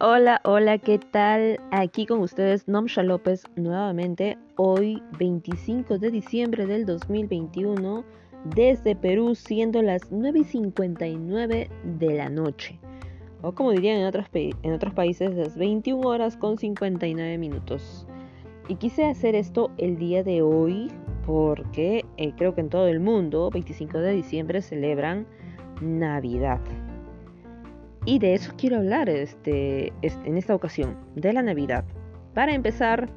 Hola, hola, ¿qué tal? Aquí con ustedes Nomsha López nuevamente, hoy 25 de diciembre del 2021, desde Perú, siendo las 9 y 59 de la noche. O como dirían en otros, en otros países, las 21 horas con 59 minutos. Y quise hacer esto el día de hoy porque eh, creo que en todo el mundo, 25 de diciembre, celebran Navidad. Y de eso quiero hablar este, este, en esta ocasión, de la Navidad. Para empezar,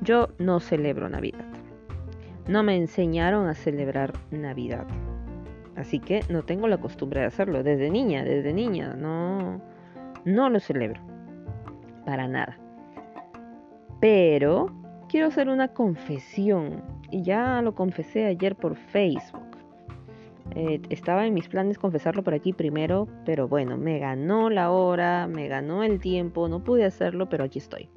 yo no celebro Navidad. No me enseñaron a celebrar Navidad. Así que no tengo la costumbre de hacerlo. Desde niña, desde niña, no, no lo celebro. Para nada. Pero quiero hacer una confesión. Y ya lo confesé ayer por Facebook. Eh, estaba en mis planes confesarlo por aquí primero, pero bueno, me ganó la hora, me ganó el tiempo, no pude hacerlo, pero aquí estoy.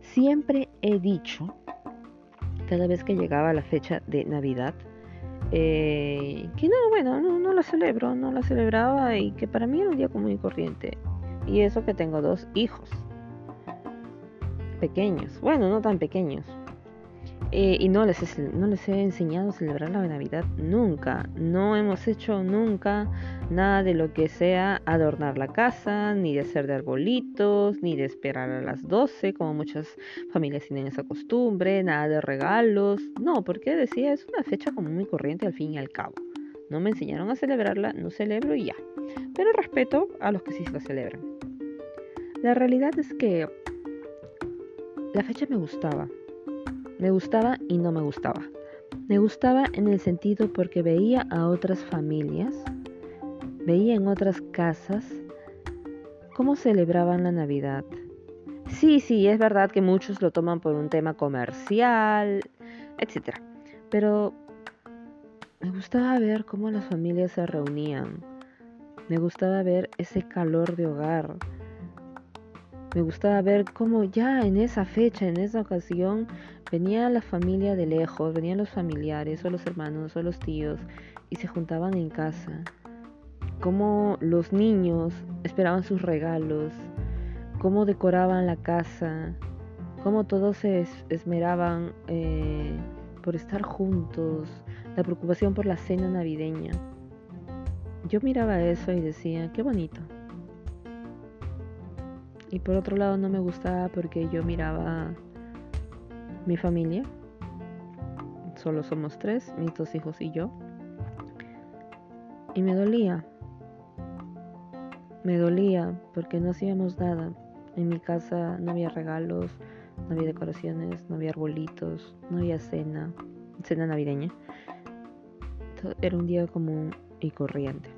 Siempre he dicho, cada vez que llegaba la fecha de Navidad, eh, que no, bueno, no, no la celebro, no la celebraba y que para mí era un día común y corriente. Y eso que tengo dos hijos pequeños, bueno, no tan pequeños, eh, y no les, no les he enseñado a celebrar la Navidad nunca. No hemos hecho nunca nada de lo que sea adornar la casa, ni de hacer de arbolitos, ni de esperar a las 12, como muchas familias tienen esa costumbre, nada de regalos. No, porque decía, es una fecha como muy corriente al fin y al cabo. No me enseñaron a celebrarla, no celebro y ya. Pero respeto a los que sí la celebran. La realidad es que la fecha me gustaba me gustaba y no me gustaba. Me gustaba en el sentido porque veía a otras familias, veía en otras casas cómo celebraban la Navidad. Sí, sí, es verdad que muchos lo toman por un tema comercial, etc. Pero me gustaba ver cómo las familias se reunían. Me gustaba ver ese calor de hogar. Me gustaba ver cómo ya en esa fecha, en esa ocasión, Venía la familia de lejos, venían los familiares o los hermanos o los tíos y se juntaban en casa. Cómo los niños esperaban sus regalos, cómo decoraban la casa, cómo todos se esmeraban eh, por estar juntos, la preocupación por la cena navideña. Yo miraba eso y decía, qué bonito. Y por otro lado no me gustaba porque yo miraba mi familia. Solo somos tres, mis dos hijos y yo. Y me dolía. Me dolía porque no hacíamos nada. En mi casa no había regalos, no había decoraciones, no había arbolitos, no había cena, cena navideña. Era un día común y corriente.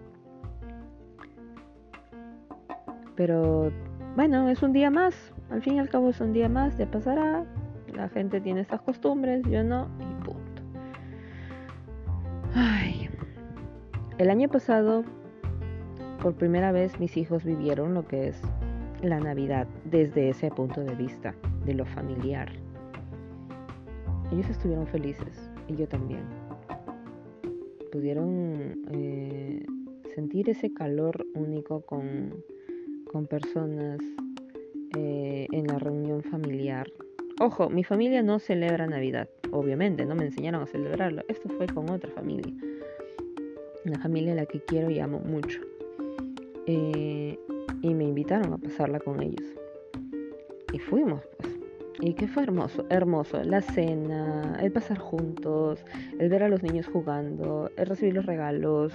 Pero bueno, es un día más. Al fin y al cabo es un día más, ya pasará, la gente tiene estas costumbres, yo no, y punto. Ay. El año pasado, por primera vez, mis hijos vivieron lo que es la Navidad desde ese punto de vista, de lo familiar. Ellos estuvieron felices y yo también. Pudieron eh, sentir ese calor único con, con personas eh, en la reunión familiar Ojo, mi familia no celebra Navidad, obviamente, no me enseñaron a celebrarlo. Esto fue con otra familia. Una familia a la que quiero y amo mucho. Eh, y me invitaron a pasarla con ellos. Y fuimos, pues. Y qué fue hermoso, hermoso. La cena, el pasar juntos, el ver a los niños jugando, el recibir los regalos.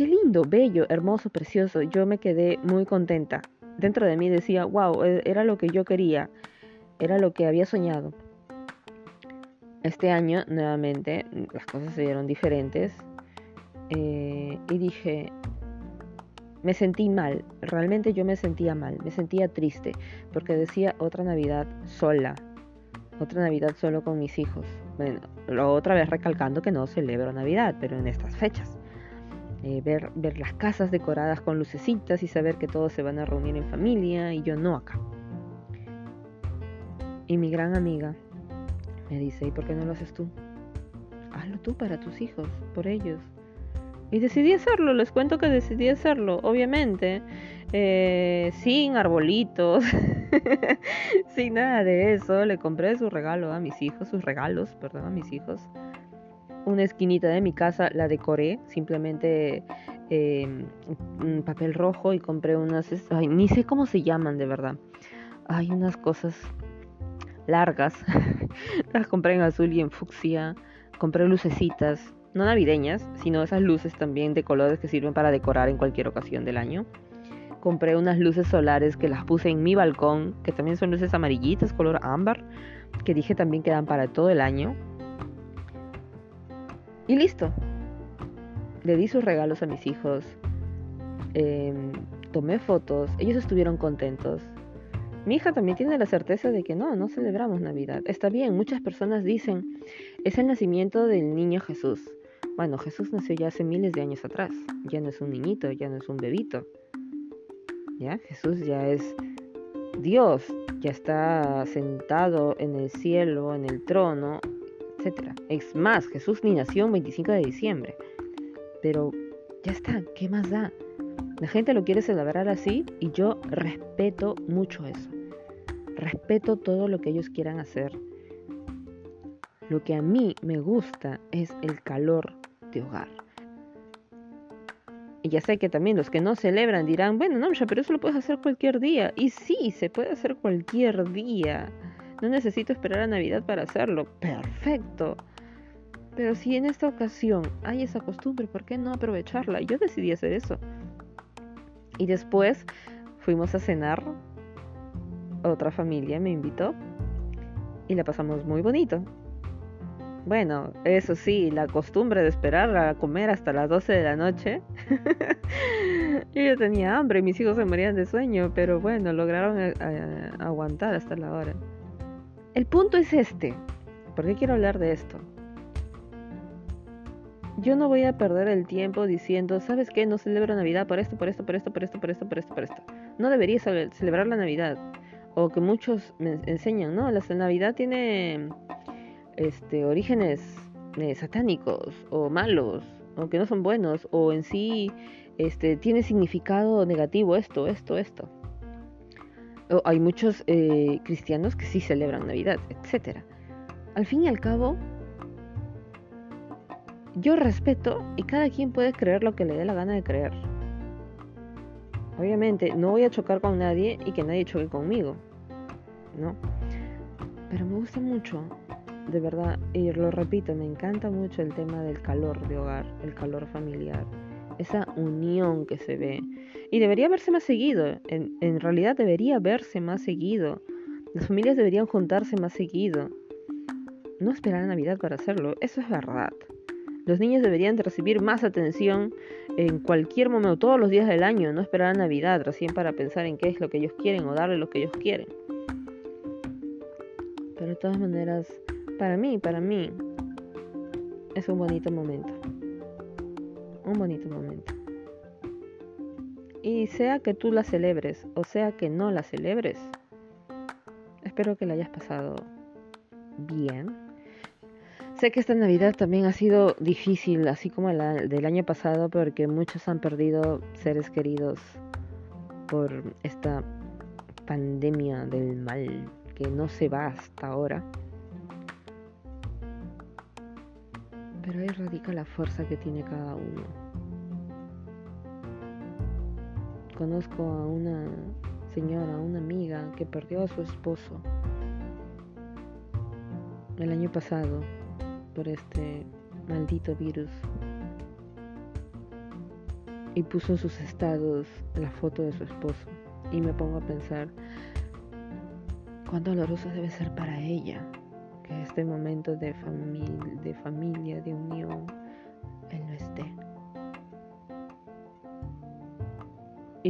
Qué lindo, bello, hermoso, precioso. Yo me quedé muy contenta. Dentro de mí decía, wow, e-, era lo que yo quería era lo que había soñado. Este año, nuevamente, las cosas se dieron diferentes. Eh, y dije, me sentí mal, realmente yo me sentía mal, me sentía triste, porque decía otra Navidad sola, otra Navidad solo con mis hijos. Bueno, otra vez recalcando que no celebro Navidad, pero en estas fechas. Eh, ver, ver las casas decoradas con lucecitas y saber que todos se van a reunir en familia y yo no acá. Y mi gran amiga me dice, ¿y por qué no lo haces tú? hazlo tú para tus hijos, por ellos. Y decidí hacerlo, les cuento que decidí hacerlo, obviamente, eh, sin arbolitos, sin nada de eso. Le compré su regalo a mis hijos, sus regalos, perdón, a mis hijos. Una esquinita de mi casa la decoré, simplemente eh, un papel rojo y compré unas, ay, ni sé cómo se llaman de verdad. Hay unas cosas largas, las compré en azul y en fucsia. Compré lucecitas, no navideñas, sino esas luces también de colores que sirven para decorar en cualquier ocasión del año. Compré unas luces solares que las puse en mi balcón, que también son luces amarillitas, color ámbar, que dije también quedan para todo el año. Y listo. Le di sus regalos a mis hijos. Em, tomé fotos. Ellos estuvieron contentos. Mi hija también tiene la certeza de que no, no celebramos Navidad. Está bien, muchas personas dicen, es el nacimiento del niño Jesús. Bueno, Jesús nació ya hace miles de años atrás. Ya no es un niñito, ya no es un bebito. ¿Ya? Jesús ya es Dios, ya está sentado en el cielo, en el trono, Es más, Jesús ni nació un 25 de diciembre. Pero ya está, ¿qué más da? La gente lo quiere celebrar así y yo respeto mucho eso. Respeto todo lo que ellos quieran hacer. Lo que a mí me gusta es el calor de hogar. Y ya sé que también los que no celebran dirán, bueno, no, pero eso lo puedes hacer cualquier día. Y sí, se puede hacer cualquier día. No necesito esperar a Navidad para hacerlo. Perfecto. Pero si en esta ocasión hay esa costumbre, ¿por qué no aprovecharla? Yo decidí hacer eso. Y después fuimos a cenar. Otra familia me invitó. Y la pasamos muy bonito. Bueno, eso sí, la costumbre de esperar a comer hasta las 12 de la noche. yo tenía hambre y mis hijos se morían de sueño, pero bueno, lograron eh, eh, aguantar hasta la hora. El punto es este. ¿Por qué quiero hablar de esto? yo no voy a perder el tiempo diciendo, ¿sabes qué? No celebro Navidad por esto, por esto, por esto, por esto, por esto, por esto, por esto. No debería celebrar la Navidad. O que muchos me enseñan, ¿no? La Navidad tiene este, orígenes eh, satánicos o malos, o que no son buenos, o en sí este, tiene significado negativo esto, esto, esto. Hay muchos eh, cristianos que sí celebran Navidad, etc. Al fin y al cabo, yo respeto y cada quien puede creer lo que le dé la gana de creer. Obviamente, no voy a chocar con nadie y que nadie choque conmigo. ¿No? Pero me gusta mucho, de verdad, y lo repito, me encanta mucho el tema del calor de hogar, el calor familiar, esa unión que se ve. Y debería verse más seguido, en, en realidad debería verse más seguido. Las familias deberían juntarse más seguido. No esperar a Navidad para hacerlo, eso es verdad. Los niños deberían de recibir más atención en cualquier momento, todos los días del año, no esperar a Navidad recién para pensar en qué es lo que ellos quieren o darle lo que ellos quieren. Pero de todas maneras, para mí, para mí, es un bonito momento. Un bonito momento. Y sea que tú la celebres o sea que no la celebres, espero que la hayas pasado bien Sé que esta Navidad también ha sido difícil, así como la del año pasado, porque muchos han perdido seres queridos por esta pandemia del mal que no se va hasta ahora. Pero ahí radica la fuerza que tiene cada uno. Conozco a una señora, una amiga que perdió a su esposo el año pasado por este maldito virus. Y puso en sus estados la foto de su esposo. Y me pongo a pensar cuán doloroso debe ser para ella que este momento de, de familia, de unión, él no esté.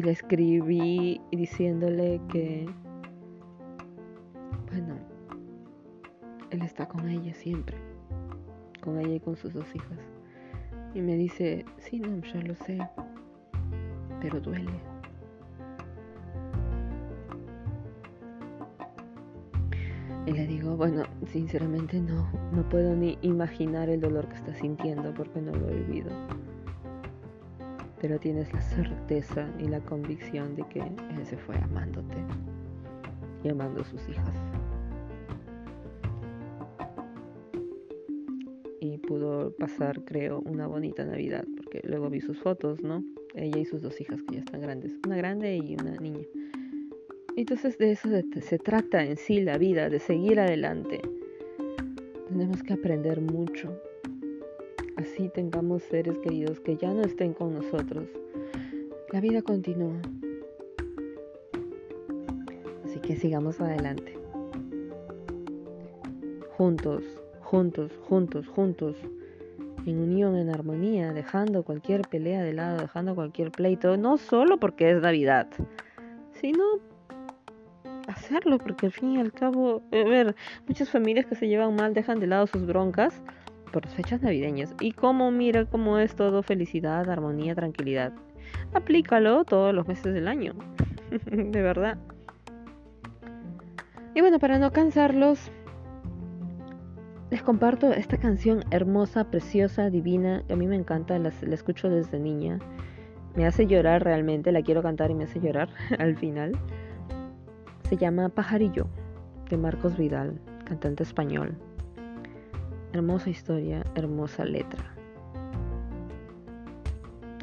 Y le escribí diciéndole que, bueno, él está con ella siempre con ella y con sus dos hijas. Y me dice, sí, no, ya lo sé, pero duele. Y le digo, bueno, sinceramente no, no puedo ni imaginar el dolor que estás sintiendo porque no lo he vivido. Pero tienes la certeza y la convicción de que él se fue amándote y amando a sus hijas. Y pudo pasar, creo, una bonita Navidad, porque luego vi sus fotos, ¿no? Ella y sus dos hijas que ya están grandes, una grande y una niña. Entonces de eso se trata en sí la vida, de seguir adelante. Tenemos que aprender mucho. Así tengamos seres queridos que ya no estén con nosotros. La vida continúa. Así que sigamos adelante. Juntos, juntos, juntos, juntos. En unión, en armonía, dejando cualquier pelea de lado, dejando cualquier pleito, no solo porque es Navidad, sino hacerlo, porque al fin y al cabo, a ver, muchas familias que se llevan mal dejan de lado sus broncas por fechas navideñas. Y como mira cómo es todo felicidad, armonía, tranquilidad. Aplícalo todos los meses del año. de verdad. Y bueno, para no cansarlos, les comparto esta canción hermosa, preciosa, divina, que a mí me encanta, la escucho desde niña. Me hace llorar realmente, la quiero cantar y me hace llorar al final. Se llama Pajarillo, de Marcos Vidal, cantante español. Hermosa historia, hermosa letra.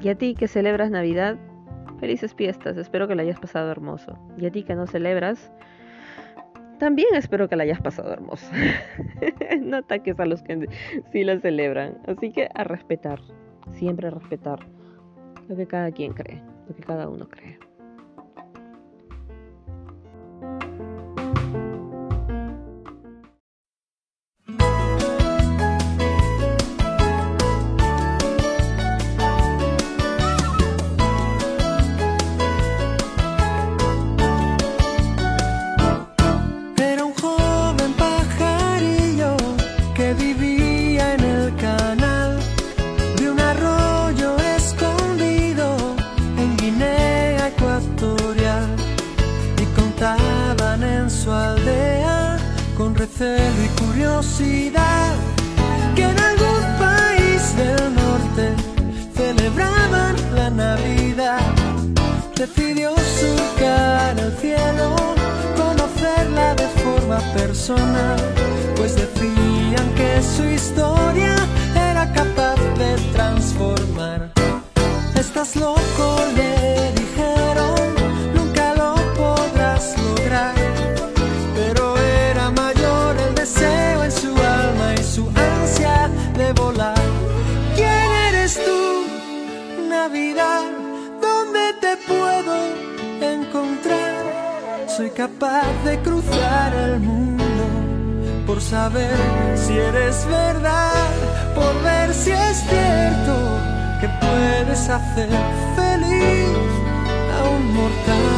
Y a ti que celebras Navidad, felices fiestas, espero que la hayas pasado hermoso. Y a ti que no celebras, también espero que la hayas pasado hermoso. no ataques a los que sí la celebran. Así que a respetar, siempre a respetar lo que cada quien cree, lo que cada uno cree. Puedo encontrar? Soy capaz de cruzar el mundo por saber si eres verdad, por ver si es cierto que puedes hacer feliz a un mortal.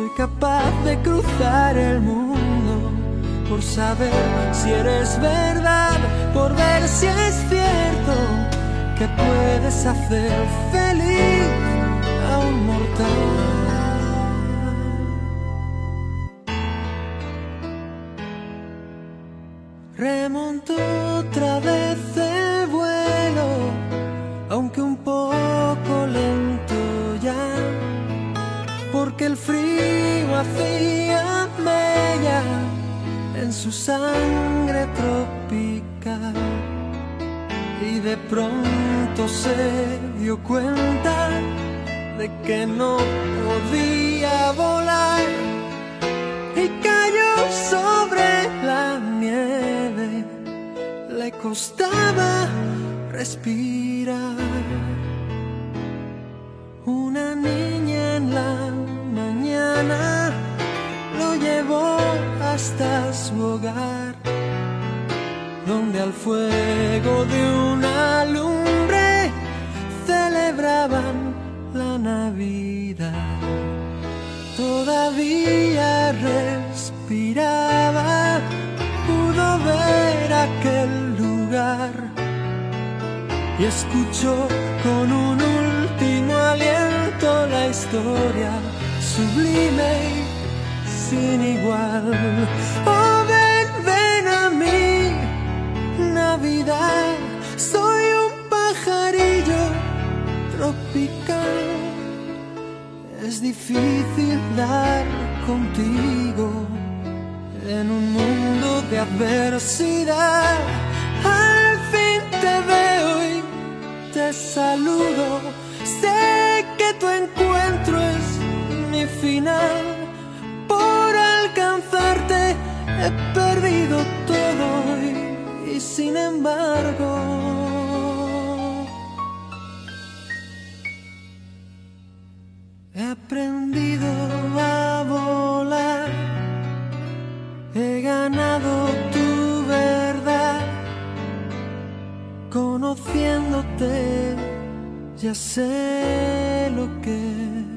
Soy capaz de cruzar el mundo por saber si eres verdad, por ver si es cierto que puedes hacer feliz a un mortal. Remonto otra vez frío hacía mella su sangre tropical y de pronto se dio cuenta de que no podía volar y cayó sobre la nieve. Le costaba respirar. Y escuchó con un último aliento la historia sublime y sin igual. Oh, ven, ven a mí, Navidad, soy un pajarillo tropical. Es difícil dar contigo en un mundo de adversidad. Saludo. Sé que tu encuentro es mi final. Por alcanzarte he perdido todo y, y sin embargo. He aprendido ya sé lo que